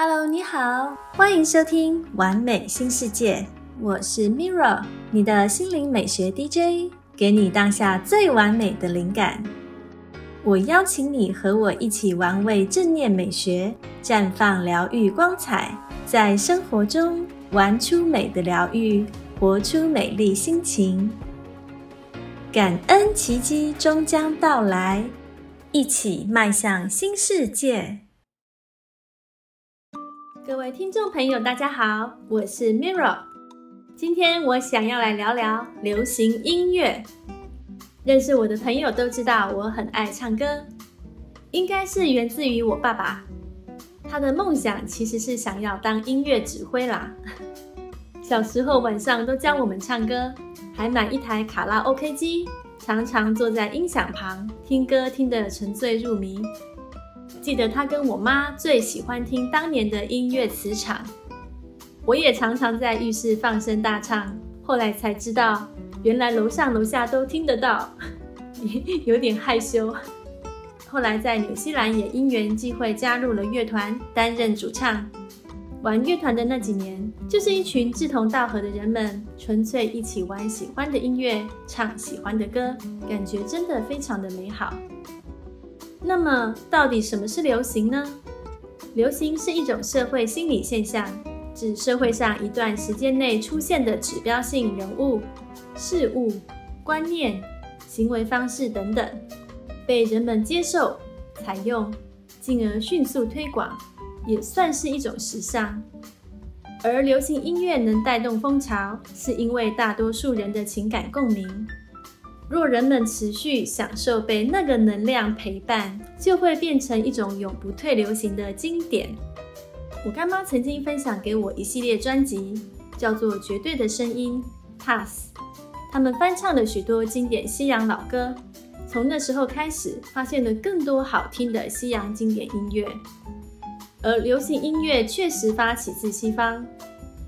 Hello，你好，欢迎收听《完美新世界》，我是 Mirra，你的心灵美学 DJ，给你当下最完美的灵感。我邀请你和我一起玩味正念美学，绽放疗愈光彩，在生活中玩出美的疗愈，活出美丽心情。感恩奇迹终将到来，一起迈向新世界。各位听众朋友，大家好，我是 Mirror。今天我想要来聊聊流行音乐。认识我的朋友都知道我很爱唱歌，应该是源自于我爸爸。他的梦想其实是想要当音乐指挥啦。小时候晚上都教我们唱歌，还买一台卡拉 OK 机，常常坐在音响旁听歌，听得沉醉入迷。记得他跟我妈最喜欢听当年的音乐磁场，我也常常在浴室放声大唱。后来才知道，原来楼上楼下都听得到，有点害羞。后来在纽西兰也因缘际会加入了乐团，担任主唱。玩乐团的那几年，就是一群志同道合的人们，纯粹一起玩喜欢的音乐，唱喜欢的歌，感觉真的非常的美好。那么，到底什么是流行呢？流行是一种社会心理现象，指社会上一段时间内出现的指标性人物、事物、观念、行为方式等等，被人们接受、采用，进而迅速推广，也算是一种时尚。而流行音乐能带动风潮，是因为大多数人的情感共鸣。若人们持续享受被那个能量陪伴，就会变成一种永不退流行的经典。我干妈曾经分享给我一系列专辑，叫做《绝对的声音》（Pass） 他们翻唱了许多经典西洋老歌。从那时候开始，发现了更多好听的西洋经典音乐。而流行音乐确实发起自西方。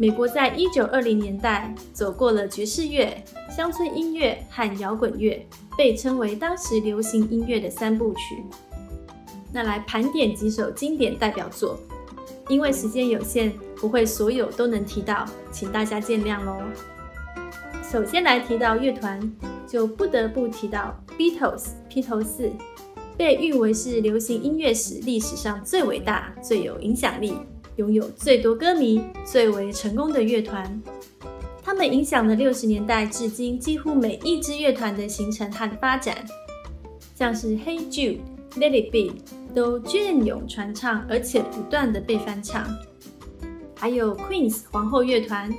美国在一九二零年代走过了爵士乐、乡村音乐和摇滚乐，被称为当时流行音乐的三部曲。那来盘点几首经典代表作，因为时间有限，不会所有都能提到，请大家见谅喽。首先来提到乐团，就不得不提到 Beatles 披头士，被誉为是流行音乐史历史上最伟大、最有影响力。拥有最多歌迷、最为成功的乐团，他们影响了六十年代至今几乎每一支乐团的形成和发展。像是《Hey Jude》、《Let It Be》都隽永传唱，而且不断的被翻唱。还有 Queen's 皇后乐团，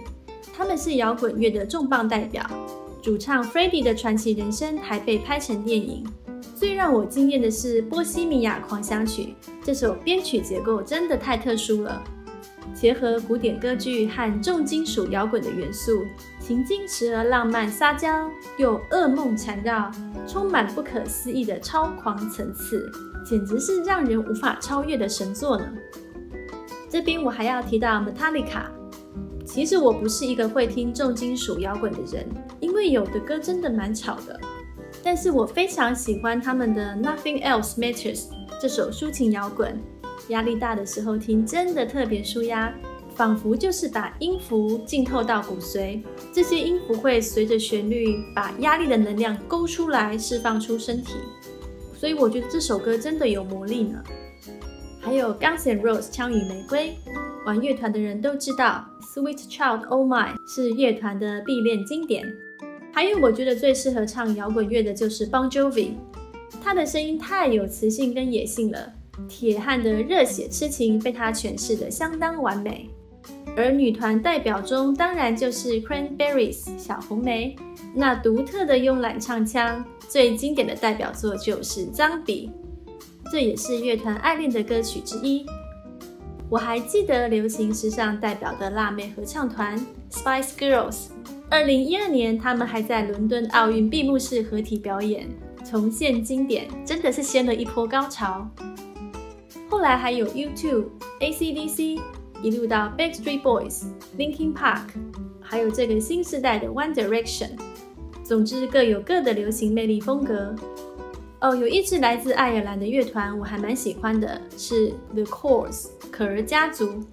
他们是摇滚乐的重磅代表，主唱 Freddie 的传奇人生还被拍成电影。最让我惊艳的是《波西米亚狂想曲》，这首编曲结构真的太特殊了，结合古典歌剧和重金属摇滚的元素，情境时而浪漫撒娇，又噩梦缠绕，充满不可思议的超狂层次，简直是让人无法超越的神作呢。这边我还要提到 Metallica，其实我不是一个会听重金属摇滚的人，因为有的歌真的蛮吵的。但是我非常喜欢他们的 Nothing Else Matters 这首抒情摇滚，压力大的时候听真的特别舒压，仿佛就是把音符浸透到骨髓，这些音符会随着旋律把压力的能量勾出来，释放出身体，所以我觉得这首歌真的有魔力呢。还有 Guns N' Roses 枪与玫瑰，玩乐团的人都知道 Sweet Child O' Mine 是乐团的必练经典。还有，我觉得最适合唱摇滚乐的就是 Bon Jovi，他的声音太有磁性跟野性了，铁汉的热血痴情被他诠释的相当完美。而女团代表中，当然就是 Cranberries 小红莓，那独特的慵懒唱腔，最经典的代表作就是《脏笔》，这也是乐团爱恋的歌曲之一。我还记得流行时尚代表的辣妹合唱团 Spice Girls。二零一二年，他们还在伦敦奥运闭幕式合体表演，重现经典，真的是掀了一波高潮。后来还有 U2、AC/DC，一路到 Backstreet Boys、Linkin Park，还有这个新时代的 One Direction。总之各有各的流行魅力风格。哦，有一支来自爱尔兰的乐团，我还蛮喜欢的，是 The Course 可儿家族。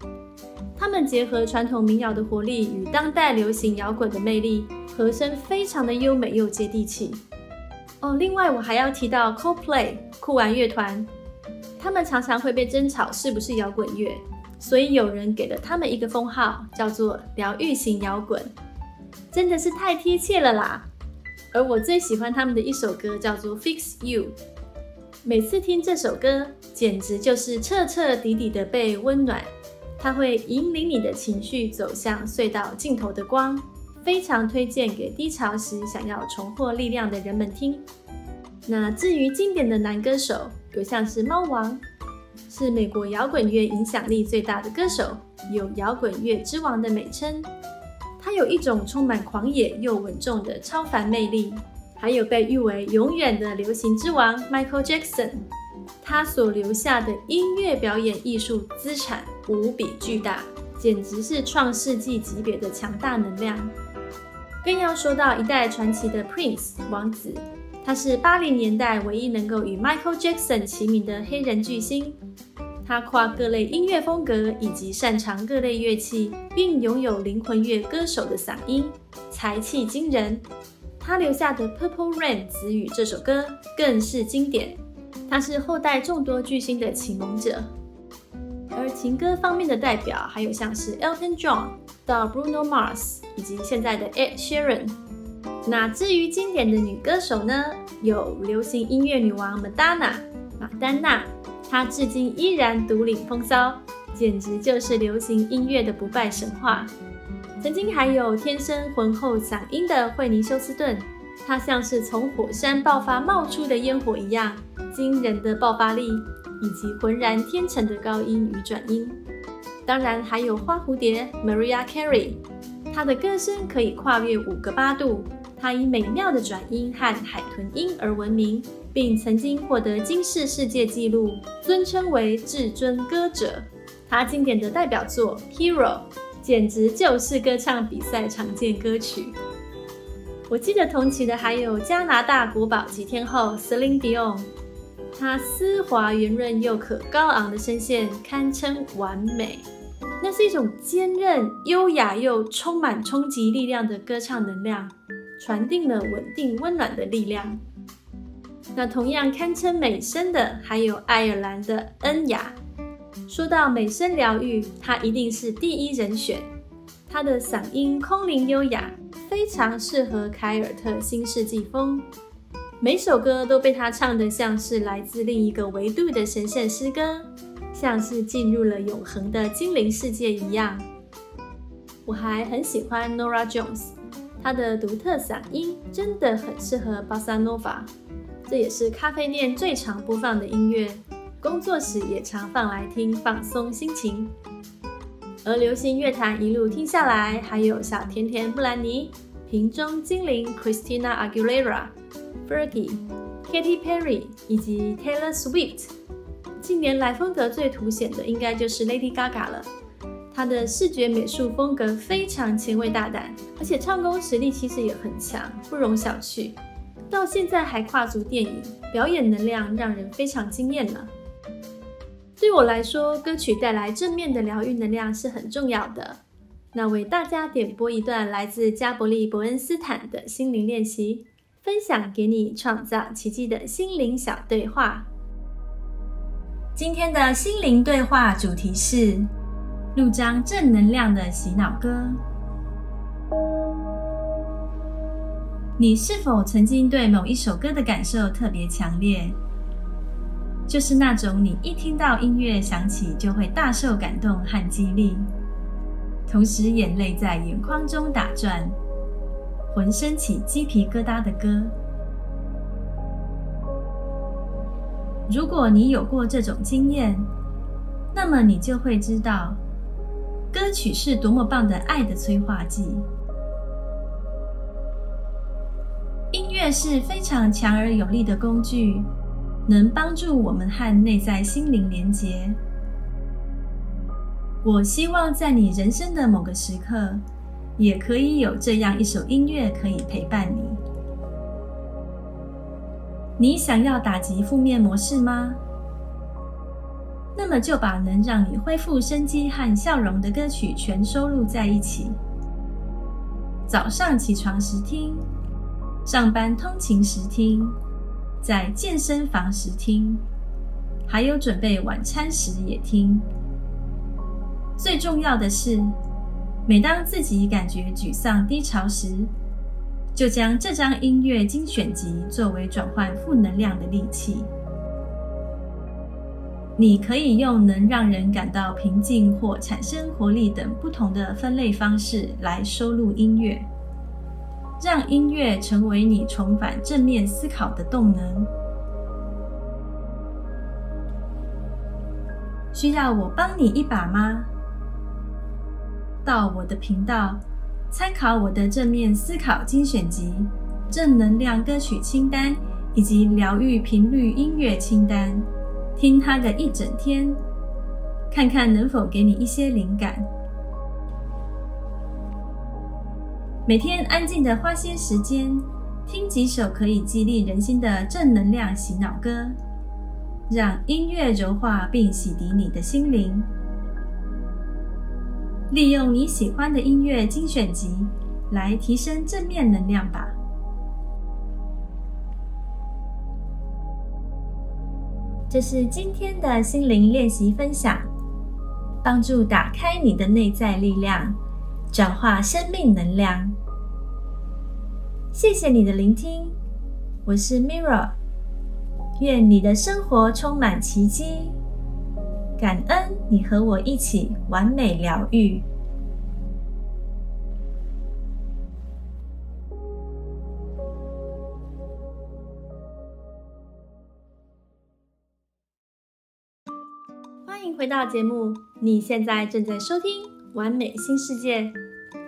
他们结合传统民谣的活力与当代流行摇滚的魅力，和声非常的优美又接地气。哦，另外我还要提到 Coldplay 酷玩乐团，他们常常会被争吵是不是摇滚乐，所以有人给了他们一个封号，叫做疗愈型摇滚，真的是太贴切了啦。而我最喜欢他们的一首歌叫做《Fix You》，每次听这首歌，简直就是彻彻底底的被温暖。它会引领你的情绪走向隧道尽头的光，非常推荐给低潮时想要重获力量的人们听。那至于经典的男歌手，有像是猫王，是美国摇滚乐影响力最大的歌手，有摇滚乐之王的美称。他有一种充满狂野又稳重的超凡魅力，还有被誉为永远的流行之王 Michael Jackson。他所留下的音乐表演艺术资产无比巨大，简直是创世纪级别的强大能量。更要说到一代传奇的 Prince 王子，他是八零年代唯一能够与 Michael Jackson 齐名的黑人巨星。他跨各类音乐风格，以及擅长各类乐器，并拥有灵魂乐歌手的嗓音，才气惊人。他留下的《Purple Rain》子语这首歌更是经典。他是后代众多巨星的启蒙者。而情歌方面的代表，还有像是 Elton John 到 Bruno Mars，以及现在的 Ed Sheeran。那至于经典的女歌手呢？有流行音乐女王 Madonna 马丹娜。她至今依然独领风骚，简直就是流行音乐的不败神话。曾经还有天生浑厚嗓音的惠妮休斯顿，她像是从火山爆发冒出的烟火一样，惊人的爆发力以及浑然天成的高音与转音。当然还有花蝴蝶 Mariah Carey，她的歌声可以跨越五个八度，她以美妙的转音和海豚音而闻名。并曾经获得金氏世界纪录，尊称为至尊歌者。她经典的代表作《Hero》简直就是歌唱比赛常见歌曲。我记得同期的还有加拿大国宝级天后 Celine Dion，她丝滑圆润又可高昂的声线堪称完美。那是一种坚韧、优雅又充满冲击力量的歌唱能量，传递了稳定温暖的力量。那同样堪称美声的，还有爱尔兰的恩雅。说到美声疗愈，她一定是第一人选。她的嗓音空灵优雅，非常适合凯尔特新世纪风。每首歌都被她唱得像是来自另一个维度的神圣诗歌，像是进入了永恒的精灵世界一样。我还很喜欢 Nora Jones，她的独特嗓音真的很适合 Bossa Nova。这也是咖啡店最常播放的音乐，工作时也常放来听，放松心情。而流行乐坛一路听下来，还有小甜甜布兰妮、瓶中精灵 Christina Aguilera、Fergie、Katy Perry 以及 Taylor Swift。近年来风格最凸显的，应该就是 Lady Gaga 了。她的视觉美术风格非常前卫大胆，而且唱功实力其实也很强，不容小觑。到现在还跨足电影，表演能量让人非常惊艳呢。对我来说，歌曲带来正面的疗愈能量是很重要的。那为大家点播一段来自加伯利·伯恩斯坦的心灵练习，分享给你创造奇迹的心灵小对话。今天的心灵对话主题是录张正能量的洗脑歌。你是否曾经对某一首歌的感受特别强烈？就是那种你一听到音乐响起就会大受感动和激励，同时眼泪在眼眶中打转，浑身起鸡皮疙瘩的歌。如果你有过这种经验，那么你就会知道，歌曲是多么棒的爱的催化剂。音乐是非常强而有力的工具，能帮助我们和内在心灵连结。我希望在你人生的某个时刻，也可以有这样一首音乐可以陪伴你。你想要打击负面模式吗？那么就把能让你恢复生机和笑容的歌曲全收录在一起。早上起床时听，上班通勤时听，在健身房时听，还有准备晚餐时也听。最重要的是，每当自己感觉沮丧低潮时，就将这张音乐精选集作为转换负能量的利器。你可以用能让人感到平静或产生活力等不同的分类方式来收录音乐，让音乐成为你重返正面思考的动能。需要我帮你一把吗？到我的频道。参考我的正面思考精选集、正能量歌曲清单以及疗愈频率音乐清单，听它的一整天，看看能否给你一些灵感。每天安静的花些时间，听几首可以激励人心的正能量洗脑歌，让音乐柔化并洗涤你的心灵。利用你喜欢的音乐精选集来提升正面能量吧。这是今天的心灵练习分享，帮助打开你的内在力量，转化生命能量。谢谢你的聆听，我是 Mirror，愿你的生活充满奇迹。感恩你和我一起完美疗愈。欢迎回到节目，你现在正在收听《完美新世界》，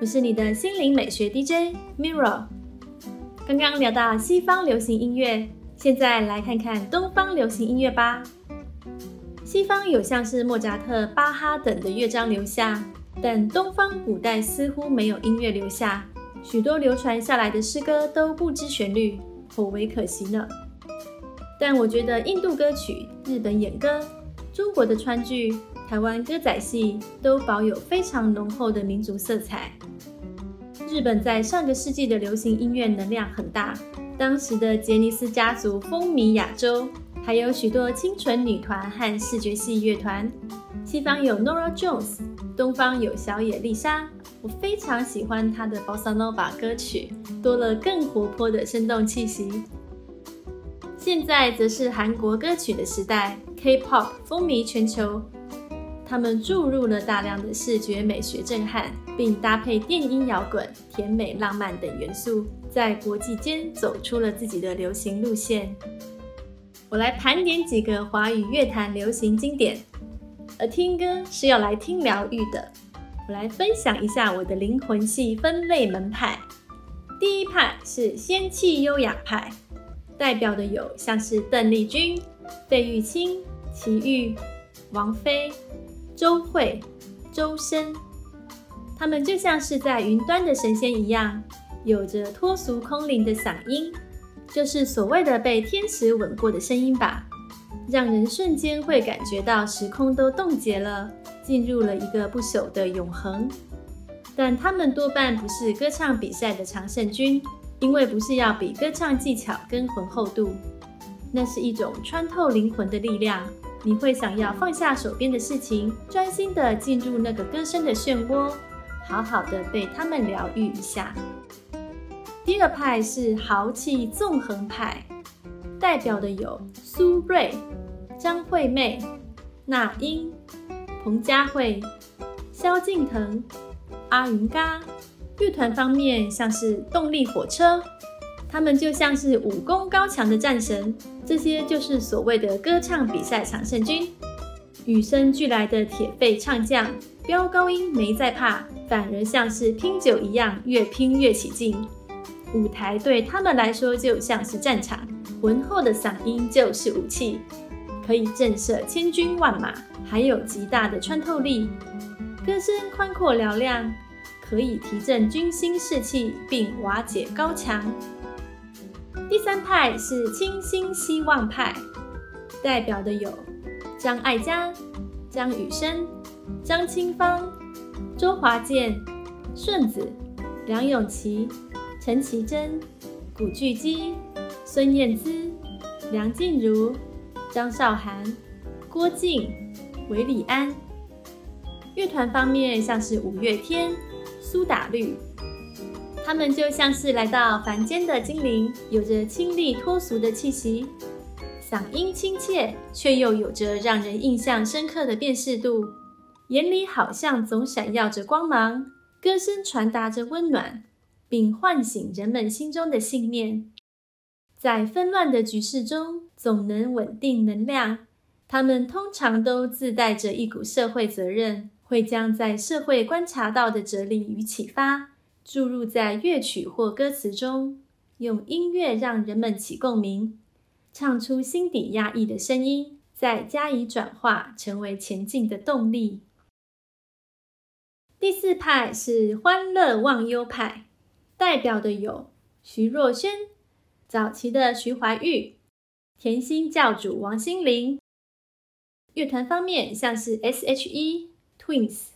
我是你的心灵美学 DJ Mirror。刚刚聊到西方流行音乐，现在来看看东方流行音乐吧。西方有像是莫扎特、巴哈等的乐章留下，但东方古代似乎没有音乐留下，许多流传下来的诗歌都不知旋律，颇为可惜呢。但我觉得印度歌曲、日本演歌、中国的川剧、台湾歌仔戏都保有非常浓厚的民族色彩。日本在上个世纪的流行音乐能量很大，当时的杰尼斯家族风靡亚洲。还有许多清纯女团和视觉系乐团，西方有 Nora Jones，东方有小野丽莎。我非常喜欢她的 Bossa Nova 歌曲，多了更活泼的生动气息。现在则是韩国歌曲的时代，K-pop 风靡全球，他们注入了大量的视觉美学震撼，并搭配电音摇滚、甜美浪漫等元素，在国际间走出了自己的流行路线。我来盘点几个华语乐坛流行经典，而听歌是要来听疗愈的。我来分享一下我的灵魂系分类门派。第一派是仙气优雅派，代表的有像是邓丽君、费玉清、齐豫、王菲、周蕙、周深，他们就像是在云端的神仙一样，有着脱俗空灵的嗓音。就是所谓的被天使吻过的声音吧，让人瞬间会感觉到时空都冻结了，进入了一个不朽的永恒。但他们多半不是歌唱比赛的常胜军，因为不是要比歌唱技巧跟浑厚度，那是一种穿透灵魂的力量。你会想要放下手边的事情，专心的进入那个歌声的漩涡，好好的被他们疗愈一下。第二派是豪气纵横派，代表的有苏芮、张惠妹、那英、彭佳慧、萧敬腾、阿云嘎。乐团方面像是动力火车，他们就像是武功高强的战神，这些就是所谓的歌唱比赛常胜军，与生俱来的铁肺唱将，飙高音没在怕，反而像是拼酒一样，越拼越起劲。舞台对他们来说就像是战场，浑厚的嗓音就是武器，可以震慑千军万马，还有极大的穿透力。歌声宽阔嘹亮，可以提振军心士气，并瓦解高墙。第三派是清新希望派，代表的有张艾嘉、张雨生、张清芳、周华健、顺子、梁咏琪、陈绮贞、古巨基、孙燕姿、梁静茹、张韶涵、郭靖、韦礼安。乐团方面像是五月天、苏打绿。他们就像是来到凡间的精灵，有着清丽脱俗的气息，嗓音亲切，却又有着让人印象深刻的辨识度，眼里好像总闪耀着光芒，歌声传达着温暖，并唤醒人们心中的信念，在纷乱的局势中总能稳定能量。他们通常都自带着一股社会责任，会将在社会观察到的哲理与启发。注入在乐曲或歌词中，用音乐让人们起共鸣，唱出心底压抑的声音，再加以转化，成为前进的动力。第四派是欢乐忘忧派，代表的有徐若瑄、早期的徐怀钰、甜心教主王心凌。乐团方面像是 S.H.E、Twins。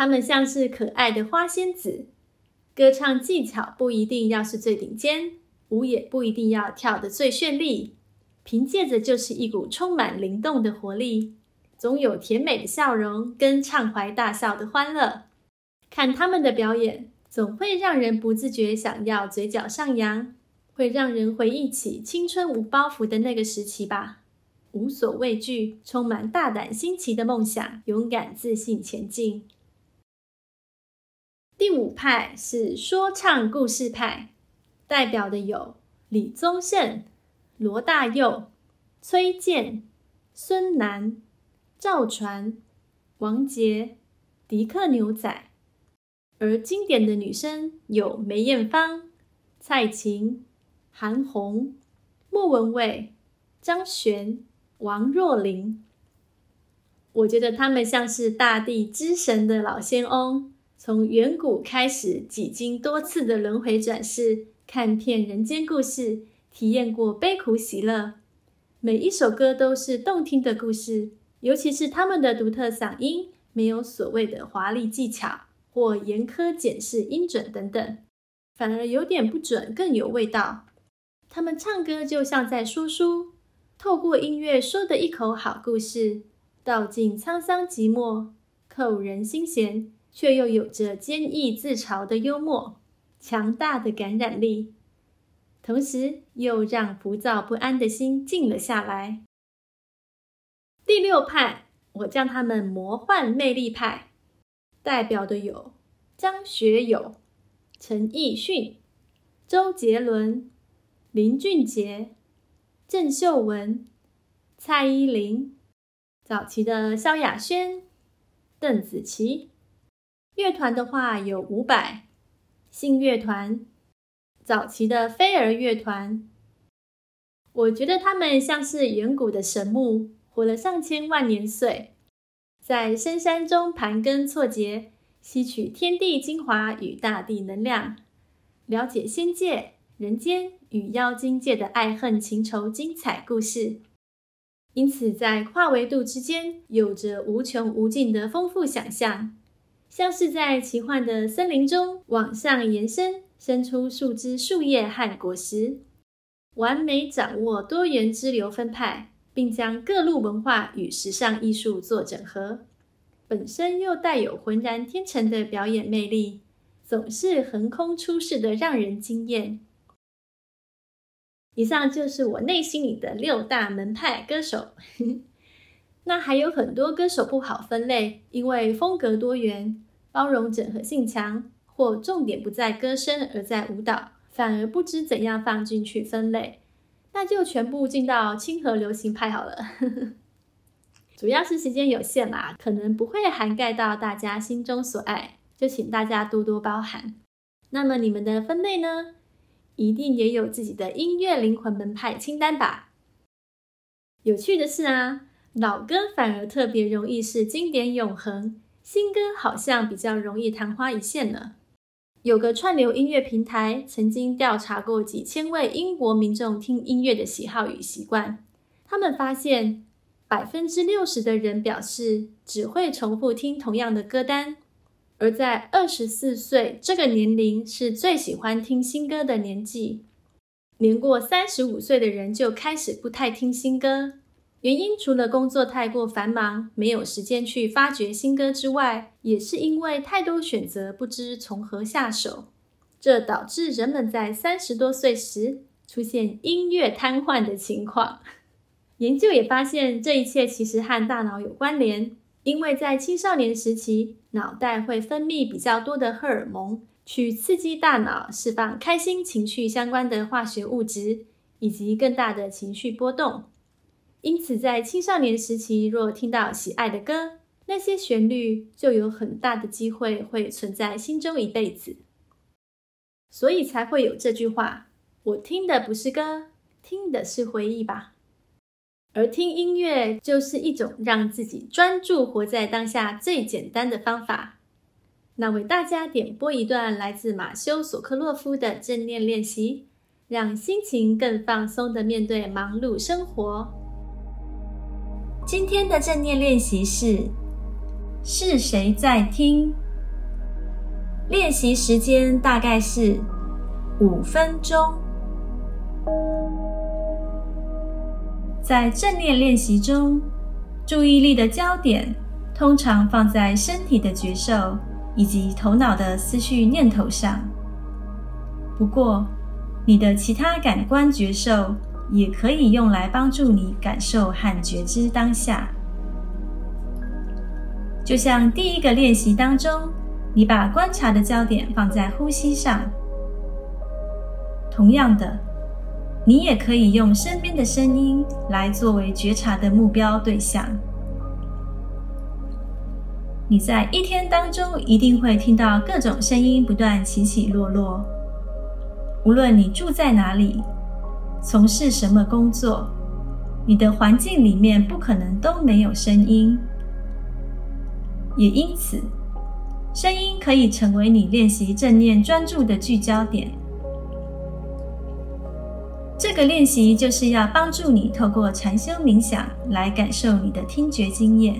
他们像是可爱的花仙子，歌唱技巧不一定要是最顶尖，舞也不一定要跳得最绚丽，凭借着就是一股充满灵动的活力，总有甜美的笑容跟畅怀大笑的欢乐。看他们的表演，总会让人不自觉想要嘴角上扬，会让人回忆起青春无包袱的那个时期吧，无所畏惧，充满大胆新奇的梦想，勇敢自信前进。第五派是说唱故事派，代表的有李宗盛、罗大佑、崔健、孙楠、赵传、王杰、迪克牛仔。而经典的女生有梅艳芳、蔡琴、韩红、莫文蔚、张悬、王若琳。我觉得他们像是大地之神的老仙翁。从远古开始，几经多次的轮回转世，看遍人间故事，体验过悲苦喜乐。每一首歌都是动听的故事，尤其是他们的独特嗓音，没有所谓的华丽技巧或严苛检视音准等等，反而有点不准，更有味道。他们唱歌就像在说书，透过音乐说的一口好故事，道尽沧桑寂寞，扣人心弦。却又有着坚毅自嘲的幽默，强大的感染力，同时又让浮躁不安的心静了下来。第六派，我叫他们魔幻魅力派，代表的有张学友、陈奕迅、周杰伦、林俊杰、郑秀文、蔡依林，早期的萧亚轩、邓紫棋。乐团的话有伍佰、信乐团、早期的飞儿乐团。我觉得他们像是远古的神木，活了上千万年岁，在深山中盘根错节，吸取天地精华与大地能量，了解仙界、人间与妖精界的爱恨情仇精彩故事。因此，在跨维度之间，有着无穷无尽的丰富想象。像是在奇幻的森林中往上延伸，伸出树枝、树叶和果实，完美掌握多元支流分派，并将各路文化与时尚艺术做整合，本身又带有浑然天成的表演魅力，总是横空出世的让人惊艳。以上就是我内心里的六大门派歌手。那还有很多歌手不好分类，因为风格多元、包容整合性强，或重点不在歌声而在舞蹈，反而不知怎样放进去分类。那就全部进到清河流行派好了。主要是时间有限啦，可能不会涵盖到大家心中所爱，就请大家多多包涵。那么你们的分类呢？一定也有自己的音乐灵魂门派清单吧？有趣的是啊。老歌反而特别容易是经典永恒，新歌好像比较容易昙花一现呢。有个串流音乐平台曾经调查过几千位英国民众听音乐的喜好与习惯，他们发现百分之六十的人表示只会重复听同样的歌单，而在二十四岁这个年龄是最喜欢听新歌的年纪。年过三十五岁的人就开始不太听新歌，原因除了工作太过繁忙，没有时间去发掘新歌之外，也是因为太多选择，不知从何下手。这导致人们在三十多岁时出现音乐瘫痪的情况。研究也发现，这一切其实和大脑有关联，因为在青少年时期，脑袋会分泌比较多的荷尔蒙。去刺激大脑释放开心情绪相关的化学物质，以及更大的情绪波动。因此，在青少年时期，若听到喜爱的歌，那些旋律就有很大的机会会存在心中一辈子。所以才会有这句话：“我听的不是歌，听的是回忆吧。”而听音乐就是一种让自己专注活在当下最简单的方法。那为大家点播一段来自马修·索克洛夫的正念练习，让心情更放松的面对忙碌生活。今天的正念练习是：是谁在听？练习时间大概是五分钟。在正念练习中，注意力的焦点通常放在身体的觉受。以及头脑的思绪念头上。不过，你的其他感官觉受也可以用来帮助你感受和觉知当下。就像第一个练习当中，你把观察的焦点放在呼吸上。同样的，你也可以用身边的声音来作为觉察的目标对象。你在一天当中一定会听到各种声音不断起起落落。无论你住在哪里，从事什么工作，你的环境里面不可能都没有声音。也因此，声音可以成为你练习正念专注的聚焦点。这个练习就是要帮助你透过禅修冥想来感受你的听觉经验。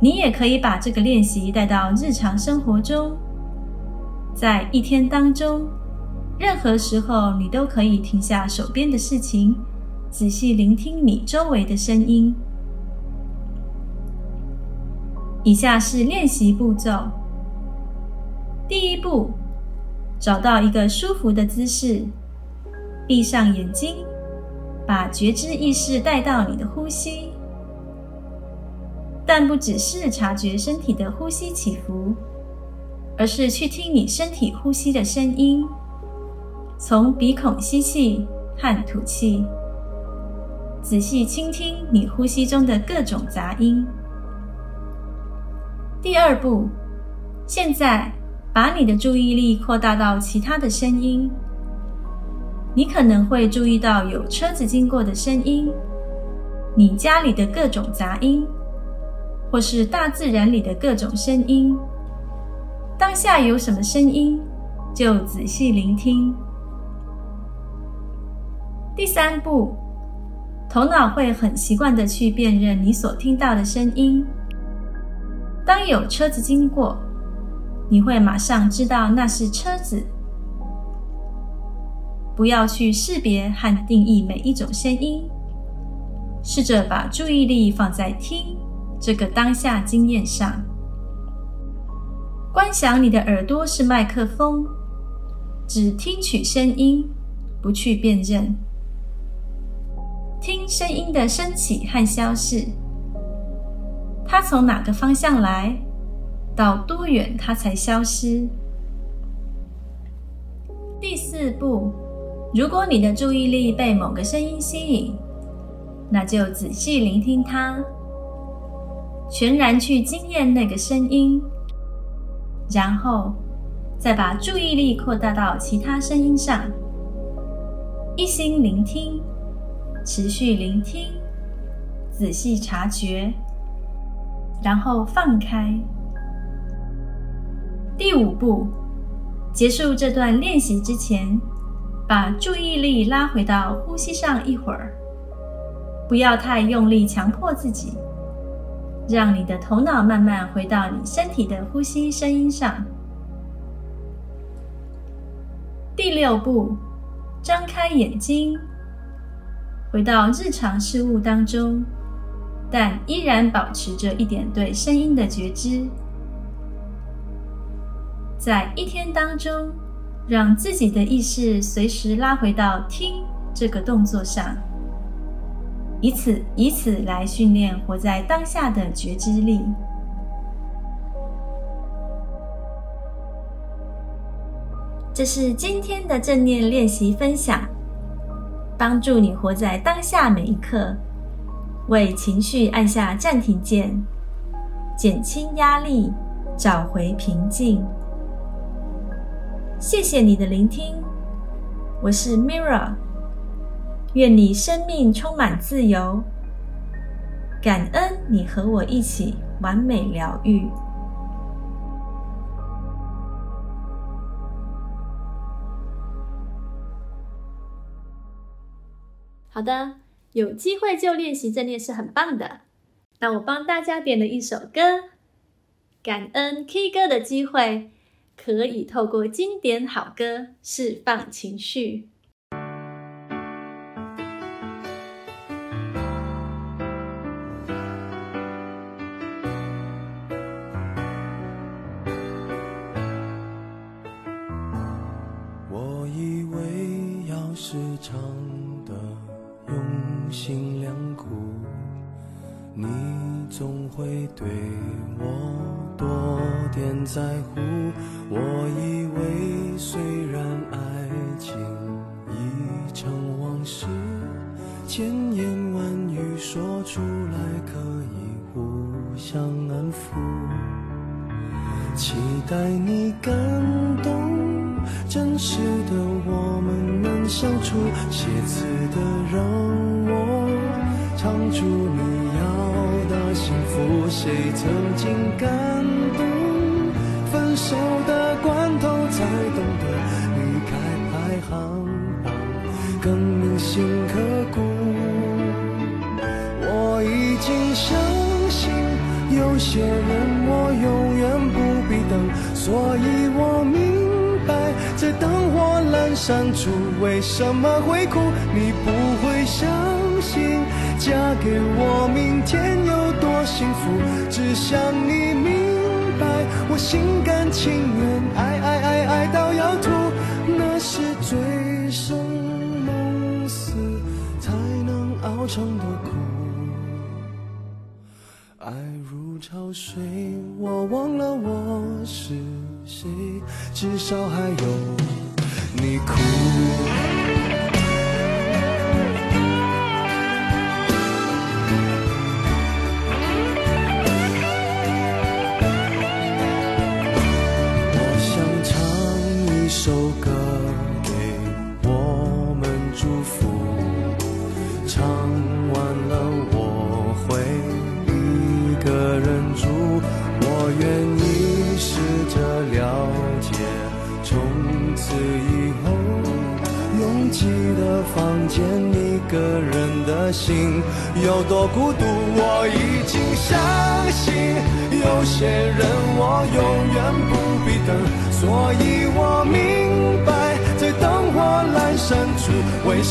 你也可以把这个练习带到日常生活中，在一天当中，任何时候你都可以停下手边的事情，仔细聆听你周围的声音。以下是练习步骤：第一步，找到一个舒服的姿势，闭上眼睛，把觉知意识带到你的呼吸。但不只是察觉身体的呼吸起伏，而是去听你身体呼吸的声音，从鼻孔吸气和吐气，仔细倾听你呼吸中的各种杂音。第二步，现在把你的注意力扩大到其他的声音，你可能会注意到有车子经过的声音，你家里的各种杂音。或是大自然里的各种声音，当下有什么声音，就仔细聆听。第三步，头脑会很习惯的去辨认你所听到的声音。当有车子经过，你会马上知道那是车子。不要去识别和定义每一种声音，试着把注意力放在听。这个当下经验上，观想你的耳朵是麦克风，只听取声音，不去辨认，听声音的升起和消逝，它从哪个方向来，到多远它才消失。第四步，如果你的注意力被某个声音吸引，那就仔细聆听它。全然去经验那个声音，然后再把注意力扩大到其他声音上，一心聆听，持续聆听，仔细察觉，然后放开。第五步，结束这段练习之前，把注意力拉回到呼吸上一会儿，不要太用力强迫自己，让你的头脑慢慢回到你身体的呼吸声音上。第六步，张开眼睛，回到日常事物当中，但依然保持着一点对声音的觉知。在一天当中，让自己的意识随时拉回到听这个动作上，以此以此来训练活在当下的觉知力。这是今天的正念练习分享，帮助你活在当下每一刻，为情绪按下暂停键，减轻压力，找回平静。谢谢你的聆听，我是 Mirra 愿你生命充满自由，感恩你和我一起完美疗愈。好的，有机会就练习正念是很棒的。那我帮大家点了一首歌，感恩 K 歌的机会，可以透过经典好歌释放情绪。对我多点在乎。我曾经感动？分手的关头才懂得离开排行榜更铭心刻骨。我已经相信，有些人我永远不必等，所以我明白。在灯火阑珊处，为什么会哭？你不会相信，嫁给我，明天有多幸福？只想你明白，我心甘情愿，爱爱爱爱到要吐，那是醉生梦死才能熬成的苦。爱如潮水，我忘了我是谁，至少还有你哭。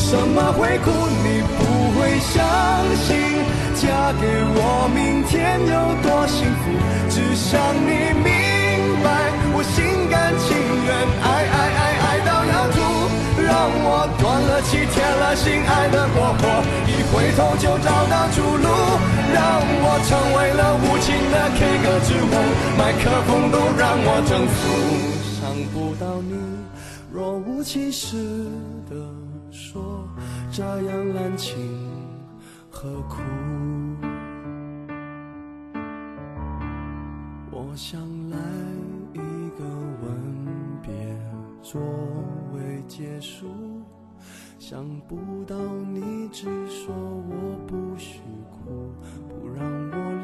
什么会哭？你不会相信。嫁给我，明天有多幸福？只想你明白，我心甘情愿，爱爱爱爱到要吐，让我断了气，铁了心，爱的过火，一回头就找到出路，让我成为了无情的 K 歌之王，麦克风都让我征服。想不到你若无其事的说，这样滥情。何苦？我想来一个吻别作为结束，想不到你只说我不许哭，不让我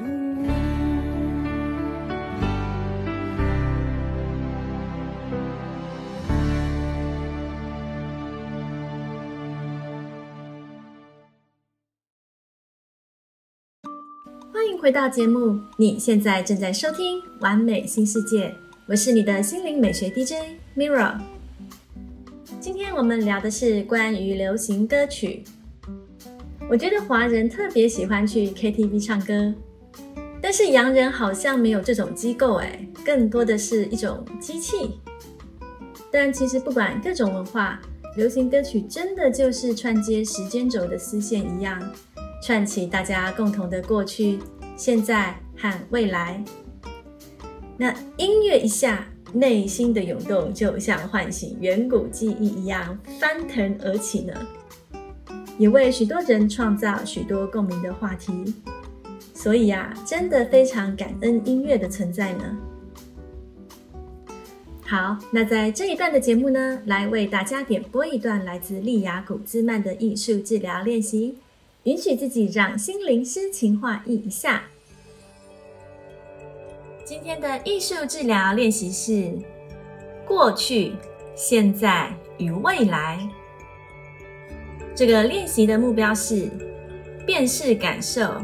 回到节目，你现在正在收听《完美新世界》，我是你的心灵美学 DJ Mirror。今天我们聊的是关于流行歌曲。我觉得华人特别喜欢去 KTV 唱歌，但是洋人好像没有这种机构，哎，更多的是一种机器。但其实不管各种文化，流行歌曲真的就是串接时间轴的丝线一样，串起大家共同的过去。现在和未来，那音乐一下，内心的涌动就像唤醒远古记忆一样翻腾而起呢，也为许多人创造许多共鸣的话题。所以呀，真的非常感恩音乐的存在呢。好，那在这一段的节目呢，来为大家点播一段来自利雅古兹曼的艺术治疗练习，允许自己让心灵诗情画意一下。今天的艺术治疗练习是过去、现在与未来。这个练习的目标是辨识感受，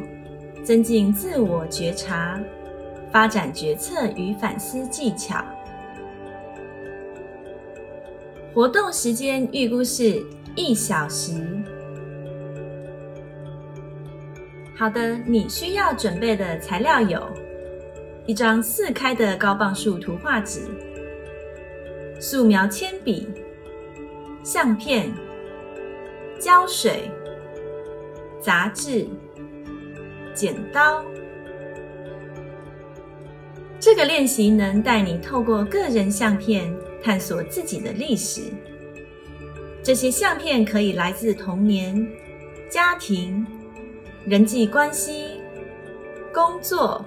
增进自我觉察，发展决策与反思技巧。活动时间预估是一小时。好的，你需要准备的材料有。一张四开的高磅数图画纸、素描铅笔、相片、胶水、杂志、剪刀。这个练习能带你透过个人相片探索自己的历史。这些相片可以来自童年、家庭、人际关系、工作。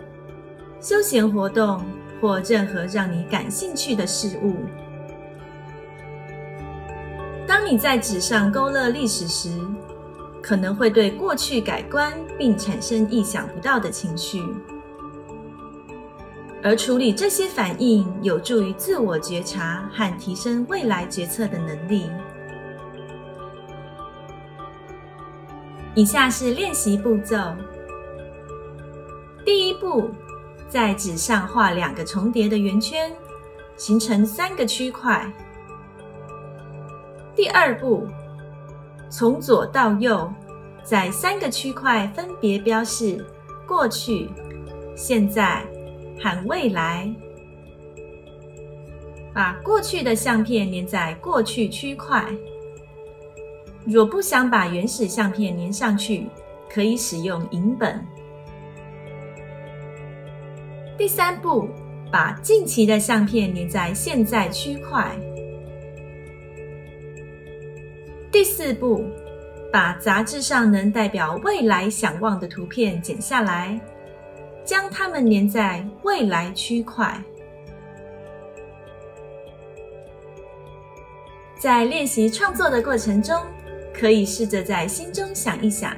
休闲活动或任何让你感兴趣的事物。当你在纸上勾勒历史时，可能会对过去改观，并产生意想不到的情绪。而处理这些反应，有助于自我觉察和提升未来决策的能力。以下是练习步骤：第一步。在纸上画两个重叠的圆圈，形成三个区块。第二步，从左到右，在三个区块分别标示过去、现在和未来。把过去的相片粘在过去区块。若不想把原始相片粘上去，可以使用影本。第三步，把近期的相片粘在现在区块。第四步，把杂志上能代表未来想望的图片剪下来，将它们粘在未来区块。在练习创作的过程中，可以试着在心中想一想：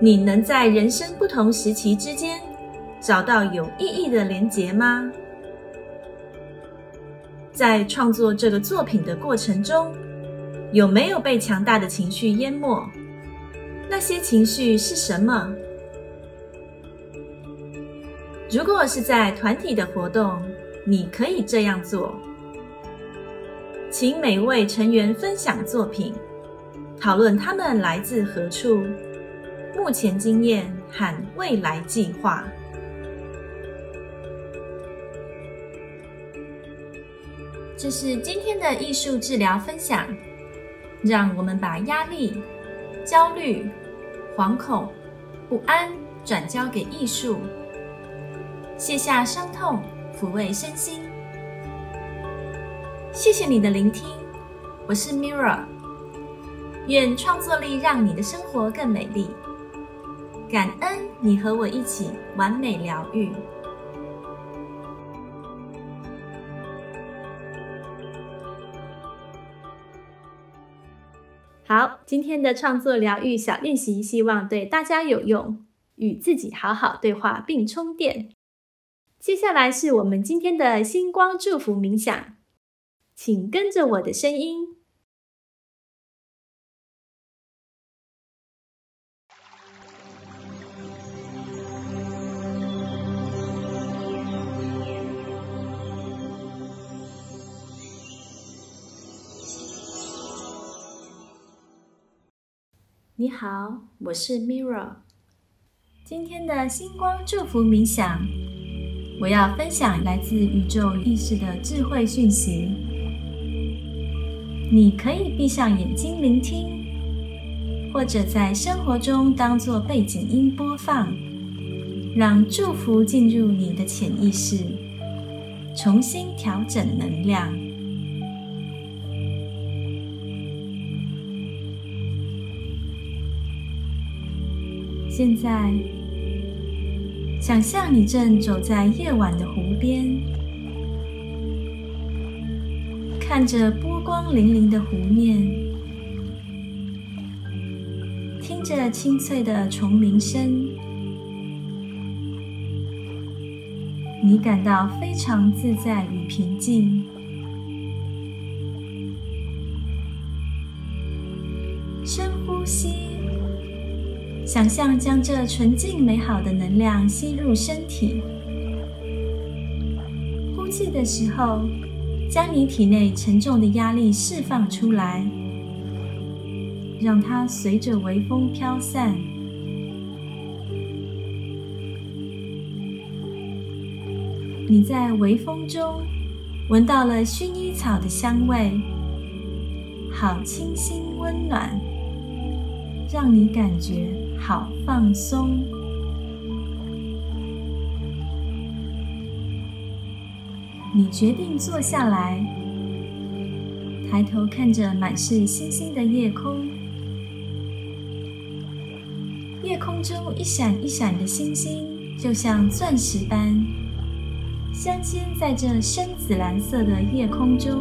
你能在人生不同时期之间。找到有意义的连结吗？在创作这个作品的过程中，有没有被强大的情绪淹没？那些情绪是什么？如果是在团体的活动，你可以这样做：请每位成员分享作品，讨论他们来自何处、目前经验和未来计划。这是今天的艺术治疗分享，让我们把压力、焦虑、惶恐、不安转交给艺术，卸下伤痛，抚慰身心。谢谢你的聆听，我是 Mirra，愿创作力让你的生活更美丽。感恩你和我一起完美疗愈。好，今天的创作疗愈小练习，希望对大家有用，与自己好好对话并充电。接下来是我们今天的星光祝福冥想，请跟着我的声音。你好我是 mirror 今天的星光祝福冥想我要分享来自宇宙意识的智慧讯息。你可以闭上眼睛聆听，或者在生活中当做背景音播放，让祝福进入你的潜意识，重新调整能量。现在，想象你正走在夜晚的湖边，看着波光粼粼的湖面，听着清脆的虫鸣声，你感到非常自在与平静。深呼吸。想象将这纯净美好的能量吸入身体，呼气的时候，将你体内沉重的压力释放出来，让它随着微风飘散。你在微风中闻到了薰衣草的香味，好清新温暖，让你感觉。好放松。你决定坐下来，抬头看着满是星星的夜空。夜空中一闪一闪的星星，就像钻石般镶嵌在这深紫蓝色的夜空中，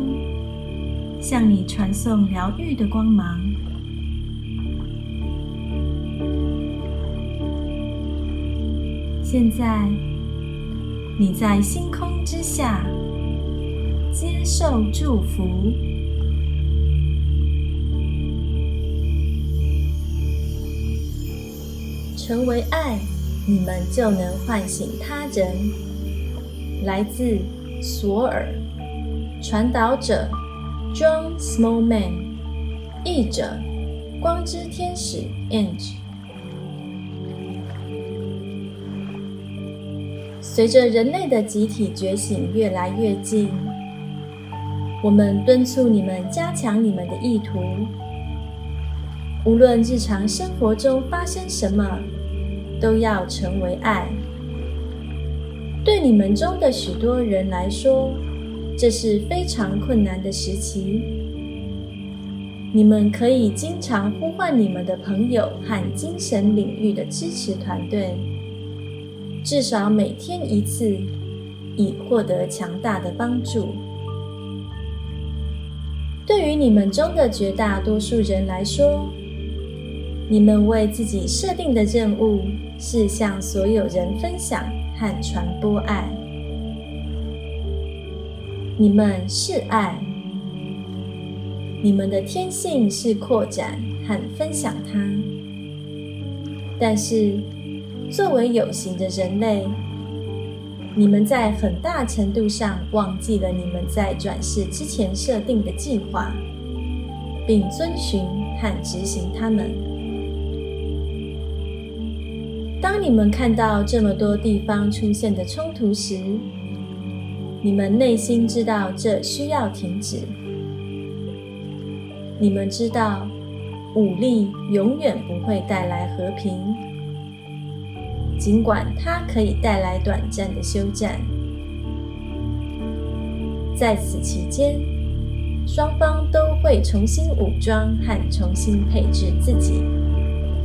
向你传送疗愈的光芒。现在，你在星空之下接受祝福，成为爱，你们就能唤醒他人。来自索尔，传导者 John Smallman，译者光之天使 Ange。随着人类的集体觉醒越来越近，我们敦促你们加强你们的意图。无论日常生活中发生什么，都要成为爱。对你们中的许多人来说，这是非常困难的时期。你们可以经常呼唤你们的朋友和精神领域的支持团队。至少每天一次，以获得强大的帮助。对于你们中的绝大多数人来说，你们为自己设定的任务是向所有人分享和传播爱。你们是爱，你们的天性是扩展和分享它，但是。作为有形的人类，你们在很大程度上忘记了你们在转世之前设定的计划，并遵循和执行它们。当你们看到这么多地方出现的冲突时，你们内心知道这需要停止。你们知道，武力永远不会带来和平。尽管它可以带来短暂的休战，在此期间，双方都会重新武装和重新配置自己，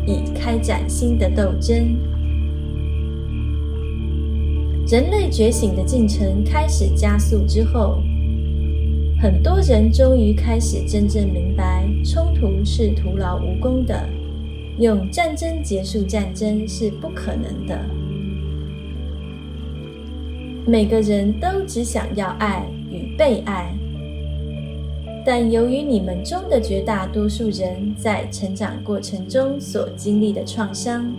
以开展新的斗争。人类觉醒的进程开始加速之后，很多人终于开始真正明白，冲突是徒劳无功的。用战争结束战争是不可能的。每个人都只想要爱与被爱，但由于你们中的绝大多数人在成长过程中所经历的创伤，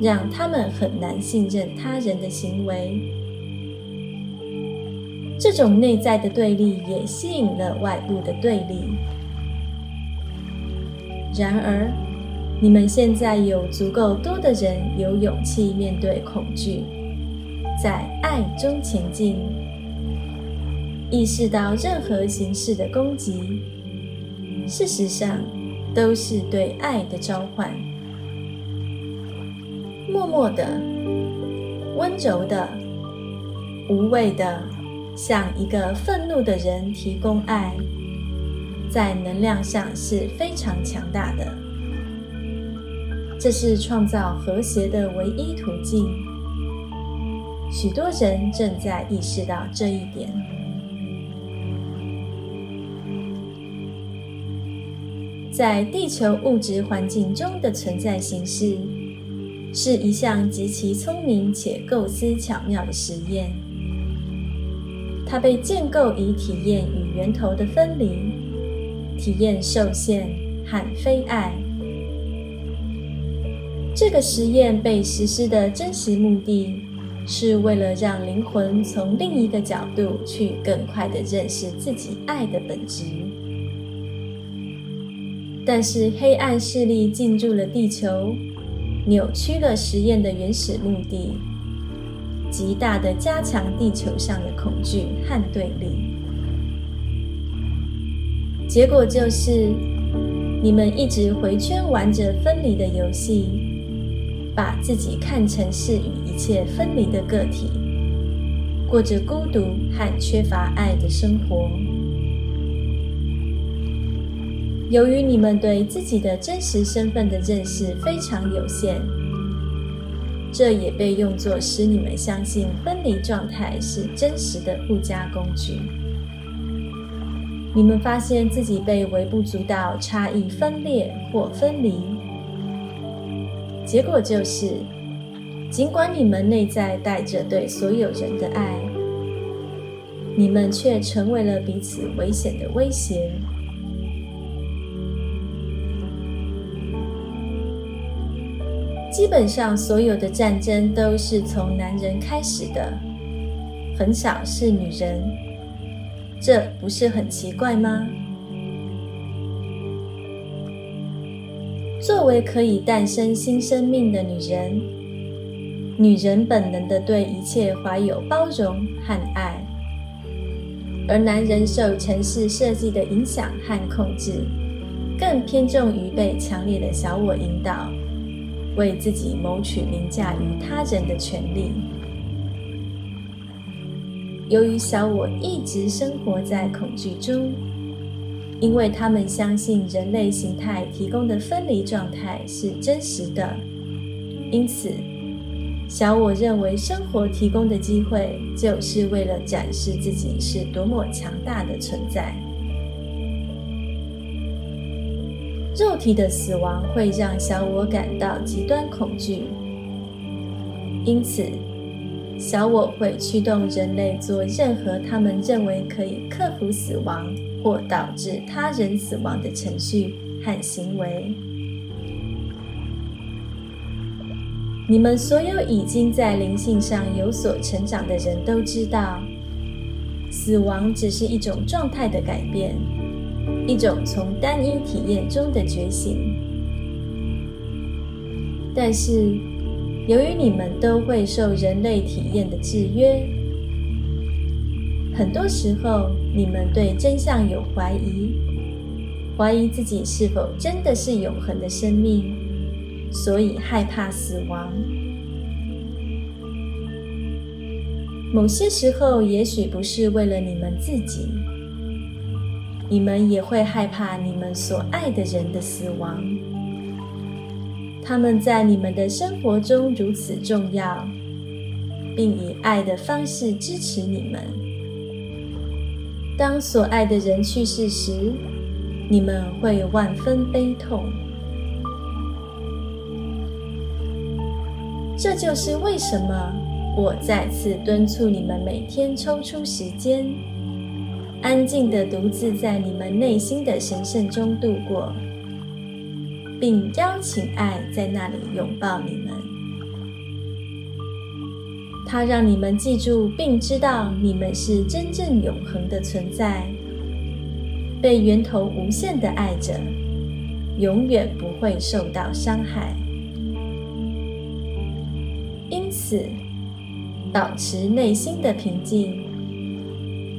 让他们很难信任他人的行为。这种内在的对立也吸引了外部的对立。然而。你们现在有足够多的人有勇气面对恐惧，在爱中前进，意识到任何形式的攻击，事实上都是对爱的召唤。默默的、温柔的、无畏的，向一个愤怒的人提供爱。在能量上是非常强大的，这是创造和谐的唯一途径。许多人正在意识到这一点。在地球物质环境中的存在形式，是一项极其聪明且构思巧妙的实验。它被建构以体验与源头的分离。体验受限和非爱。这个实验被实施的真实目的，是为了让灵魂从另一个角度去更快的认识自己爱的本质。但是黑暗势力进入了地球，扭曲了实验的原始目的，极大的加强地球上的恐惧和对立。结果就是，你们一直回圈玩着分离的游戏，把自己看成是与一切分离的个体，过着孤独和缺乏爱的生活。由于你们对自己的真实身份的认识非常有限，这也被用作使你们相信分离状态是真实的附加工具。你们发现自己被微不足道差异分裂或分离，结果就是，尽管你们内在带着对所有人的爱，你们却成为了彼此危险的威胁。基本上，所有的战争都是从男人开始的，很少是女人。这不是很奇怪吗？作为可以诞生新生命的女人，女人本能的对一切怀有包容和爱，而男人受城市设计的影响和控制，更偏重于被强烈的小我引导，为自己谋取凌驾于他人的权利。由于小我一直生活在恐惧中，因为他们相信人类形态提供的分离状态是真实的，因此小我认为生活提供的机会就是为了展示自己是多么强大的存在。肉体的死亡会让小我感到极端恐惧，因此。小我会驱动人类做任何他们认为可以克服死亡或导致他人死亡的程序和行为。你们所有已经在灵性上有所成长的人都知道，死亡只是一种状态的改变，一种从单一体验中的觉醒。但是。由于你们都会受人类体验的制约，很多时候你们对真相有怀疑，怀疑自己是否真的是永恒的生命，所以害怕死亡。某些时候，也许不是为了你们自己，你们也会害怕你们所爱的人的死亡。他们在你们的生活中如此重要，并以爱的方式支持你们。当所爱的人去世时，你们会万分悲痛。这就是为什么我再次敦促你们每天抽出时间，安静的独自在你们内心的神圣中度过。并邀请爱在那里拥抱你们，它让你们记住并知道你们是真正永恒的存在，被源头无限的爱着，永远不会受到伤害。因此，保持内心的平静。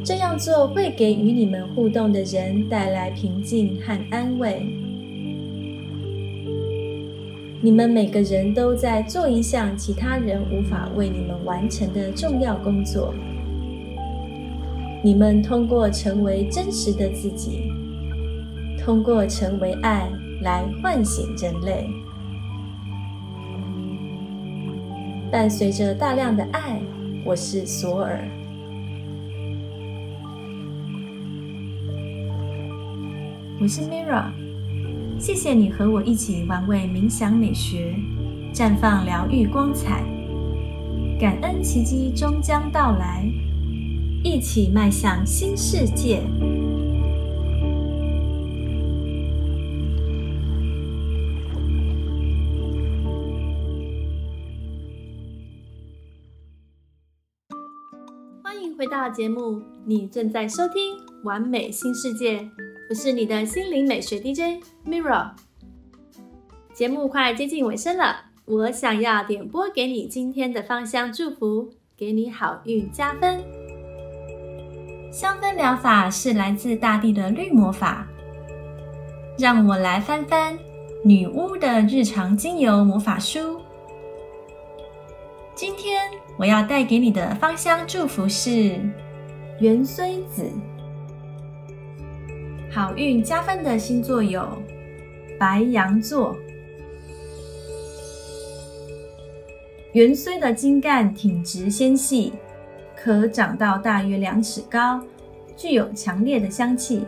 这样做会给与你们互动的人带来平静和安慰。你们每个人都在做一项其他人无法为你们完成的重要工作。你们通过成为真实的自己，通过成为爱来唤醒人类。伴随着大量的爱，我是索尔。我是 Mira，谢谢你和我一起玩味冥想美学，绽放疗愈光彩，感恩奇迹终将到来，一起迈向新世界。欢迎回到节目，你正在收听《完美新世界》。我是你的心灵美学 DJ Mirra。节目快接近尾声了，我想要点播给你今天的芳香祝福，给你好运加分。香氛疗法是来自大地的绿魔法，让我来翻翻女巫的日常精油魔法书。今天我要带给你的芳香祝福是元荽子。好运加分的星座有白羊座。圆锥的茎干挺直纤细，可长到大约两尺高，具有强烈的香气。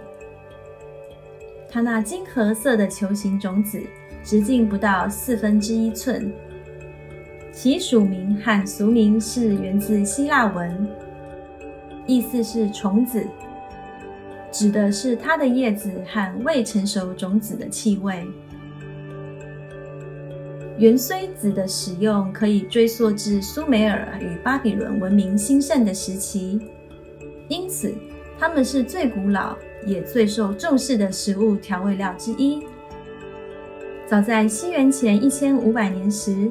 它那金褐色的球形种子直径不到四分之一寸，其属名和俗名是源自希腊文，意思是虫子。指的是它的叶子和未成熟种子的气味。元荽子的使用可以追溯至苏美尔与巴比伦文明兴盛的时期，因此它们是最古老也最受重视的食物调味料之一。早在西元前一千五百年时，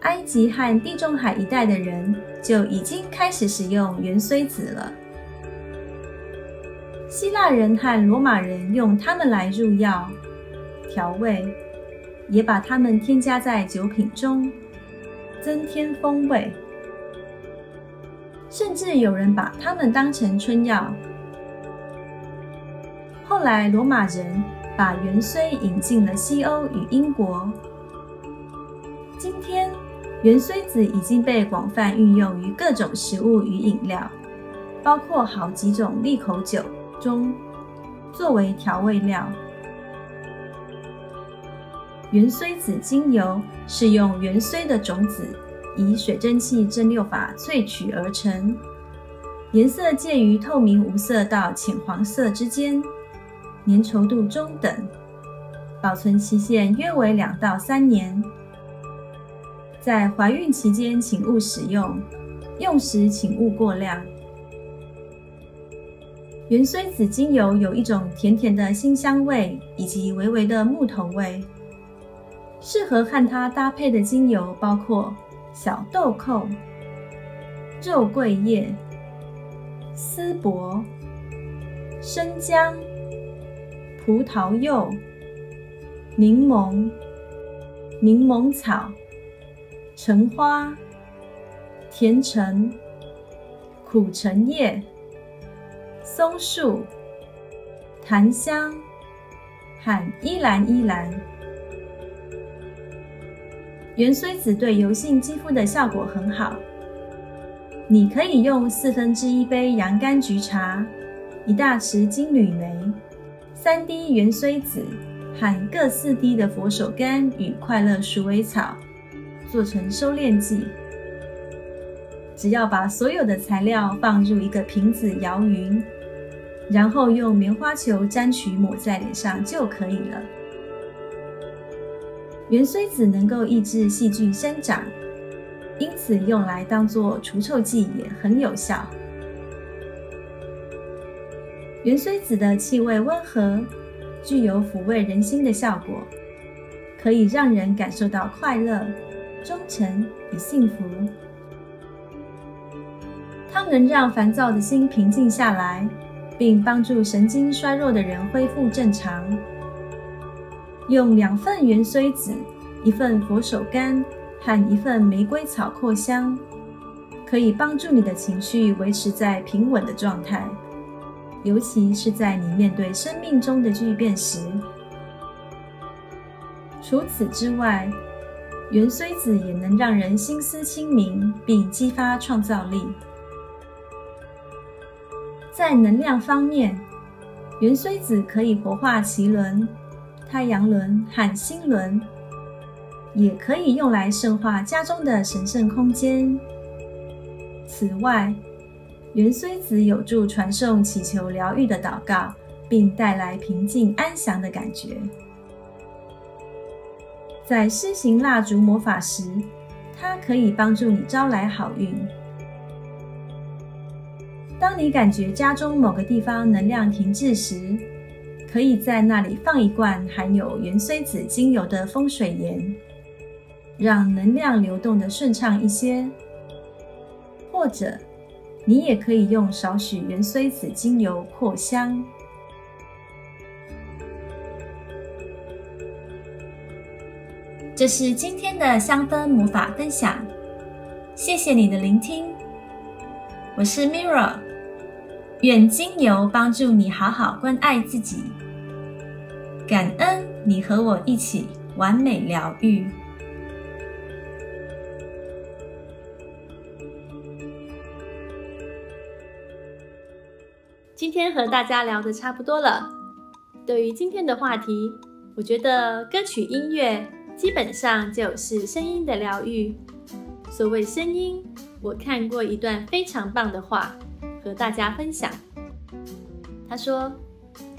埃及和地中海一带的人就已经开始使用元荽子了。希腊人和罗马人用它们来入药、调味，也把它们添加在酒品中，增添风味。甚至有人把它们当成春药。后来，罗马人把元荽引进了西欧与英国。今天，元荽子已经被广泛运用于各种食物与饮料，包括好几种利口酒。中作为调味料，元荽子精油是用元荽的种子以水蒸气蒸馏法萃取而成，颜色介于透明无色到浅黄色之间，粘稠度中等，保存期限约为两到三年。在怀孕期间请勿使用，用时请勿过量。元荽子精油有一种甜甜的辛香味，以及微微的木头味。适合和它搭配的精油包括小豆蔻、肉桂叶、丝柏、生姜、葡萄柚、柠檬、柠檬草、橙花、甜橙、苦橙叶。松树、檀香和依兰依兰，元荽子对油性肌肤的效果很好。你可以用四分之一杯洋甘菊茶、一大匙金缕梅、三滴元荽子和各四滴的佛手柑与快乐鼠尾草做成收敛剂。只要把所有的材料放入一个瓶子摇匀。然后用棉花球沾取抹在脸上就可以了。元荽子能够抑制细菌生长，因此用来当做除臭剂也很有效。元荽子的气味温和，具有抚慰人心的效果，可以让人感受到快乐、忠诚与幸福。它能让烦躁的心平静下来，并帮助神经衰弱的人恢复正常。用两份元锥子、一份佛手柑和一份玫瑰草扩香，可以帮助你的情绪维持在平稳的状态，尤其是在你面对生命中的巨变时。除此之外，元锥子也能让人心思清明，并激发创造力。在能量方面，元锥子可以活化脐轮、太阳轮和心轮，也可以用来圣化家中的神圣空间。此外，元锥子有助传送祈求疗愈的祷告，并带来平静安详的感觉。在施行蜡烛魔法时，它可以帮助你招来好运。当你感觉家中某个地方能量停滞时，可以在那里放一罐含有元锥子精油的风水盐，让能量流动的顺畅一些。或者，你也可以用少许元锥子精油扩香。这是今天的香氛魔法分享，谢谢你的聆听，我是 Mirra。愿精油帮助你好好关爱自己，感恩你和我一起完美疗愈。今天和大家聊的差不多了。对于今天的话题，我觉得歌曲音乐基本上就是声音的疗愈。所谓声音，我看过一段非常棒的话。和大家分享，他说：“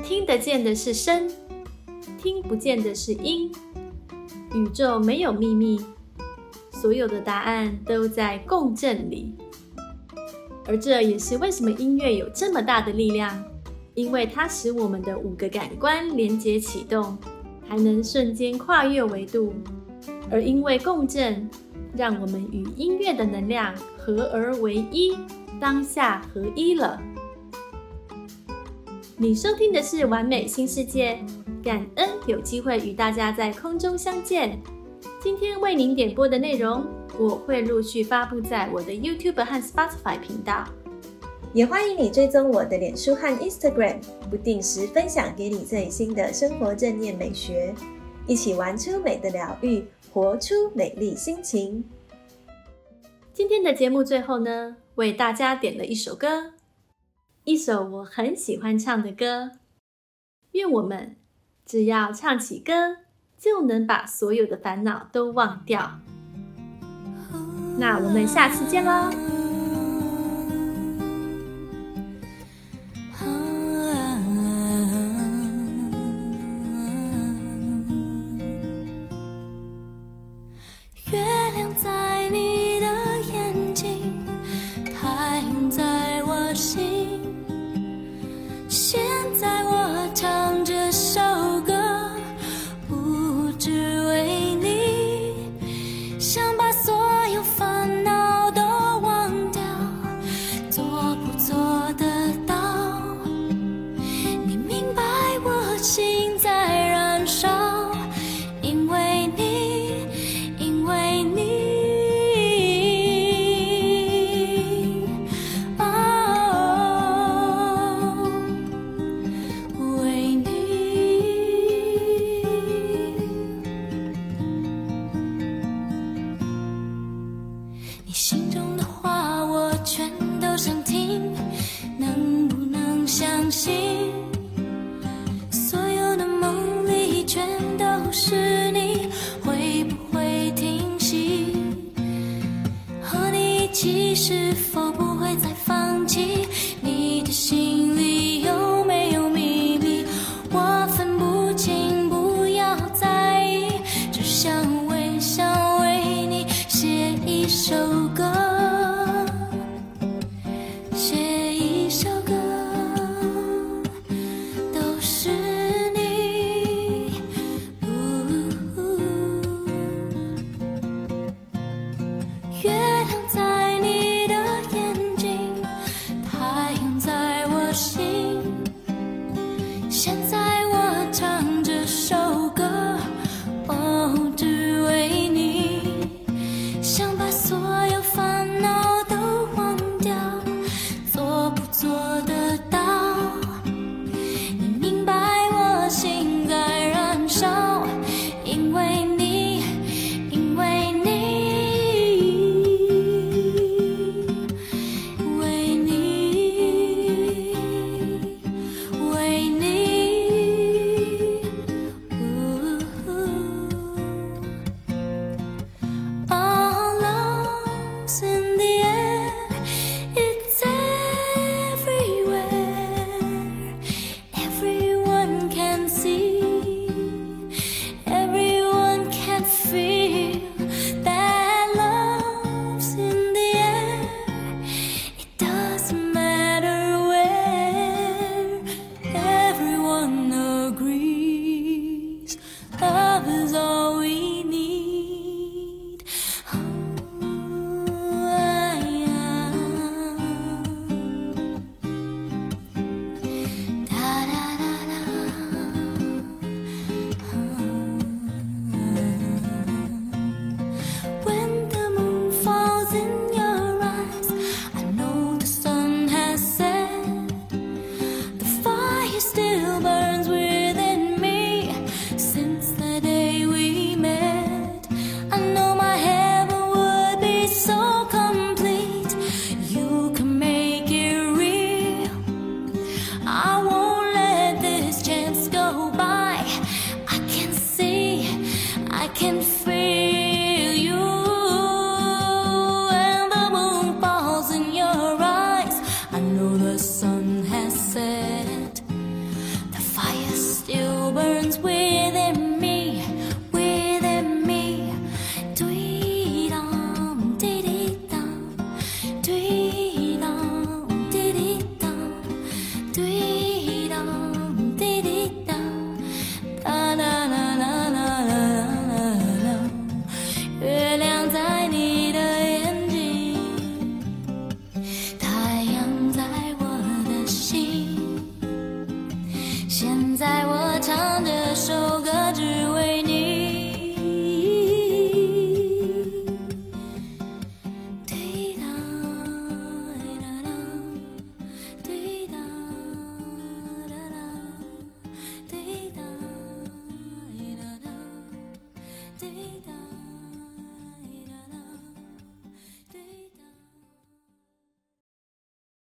听得见的是声，听不见的是音。宇宙没有秘密，所有的答案都在共振里。而这也是为什么音乐有这么大的力量，因为它使我们的五个感官连接启动，还能瞬间跨越维度。而因为共振，让我们与音乐的能量合而为一。”当下合一了。你收听的是完美新世界，感恩有机会与大家在空中相见。今天为您点播的内容，我会陆续发布在我的 YouTube 和 Spotify 频道，也欢迎你追踪我的脸书和 Instagram，不定时分享给你最新的生活正念美学，一起玩出美的疗愈，活出美丽心情。今天的节目最后呢？为大家点了一首歌，一首我很喜欢唱的歌。愿我们只要唱起歌，就能把所有的烦恼都忘掉。那我们下次见喽！是你会不会停息？和你一起是否